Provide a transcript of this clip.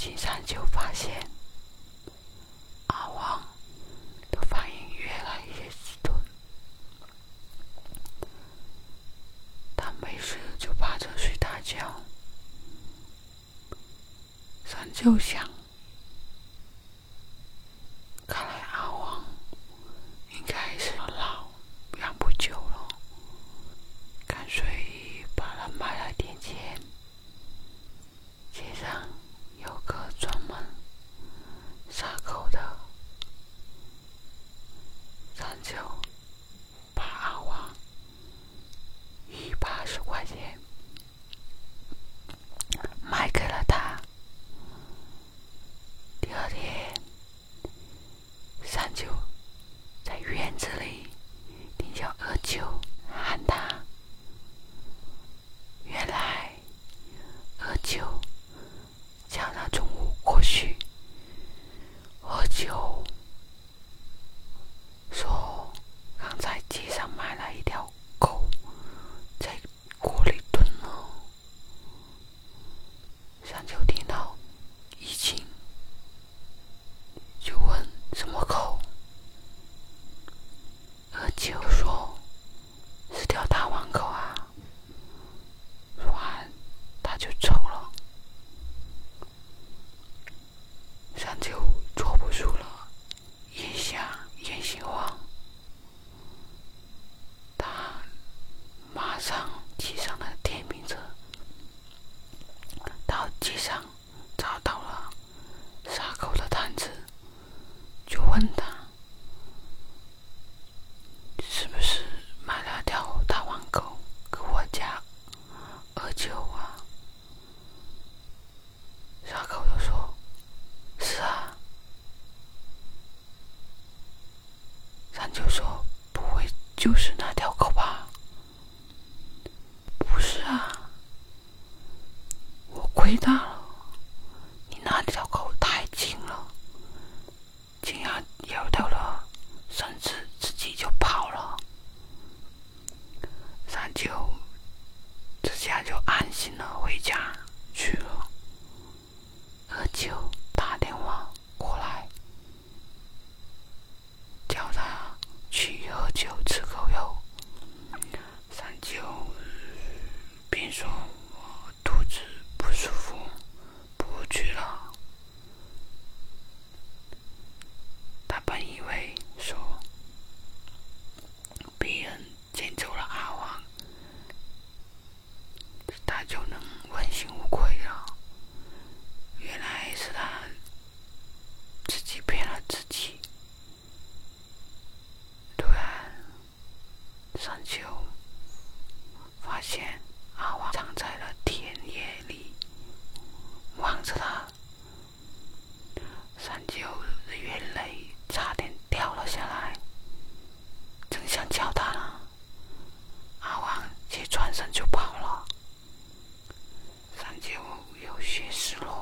经常就发现阿旺的反应越来越迟钝，他没事就趴着睡大觉。山就想，看来阿旺应该是老养不久了，干脆把它埋了点钱。街上有个专门杀狗的，咱就把阿旺一八十块钱卖给了他。第二天，三九在院子里听见二九喊他，原来二九叫他中午过去。阿九说刚在街上买了一条狗，在锅里炖了。三九听到一惊，就问什么狗？阿九说是条大黄狗啊。说完他就走了。三九坐不住了，眼瞎眼心慌，他马上骑上了电瓶车，街上找到了杀狗的摊子，就问他是不是买了条大黄狗给我家二舅啊？杀狗的说：“是啊。”三舅说：“不会就是那条狗吧？”不是啊，我亏大了，你那条狗太轻了，竟然咬掉了，甚至自己就跑了。三九这下就安心了，回家去了。二九打电话过来，叫他去喝酒吃狗肉。三九便说：“我肚子不舒服，不去了。”他本以为说别人捡走了阿旺，他就能问心无愧了。原来是他自己骗了自己。突然，山丘发现阿旺藏在了田野里，望着他。山丘的眼泪差点掉了下来，正想叫他呢，阿旺却转身就跑了。山丘有些失落。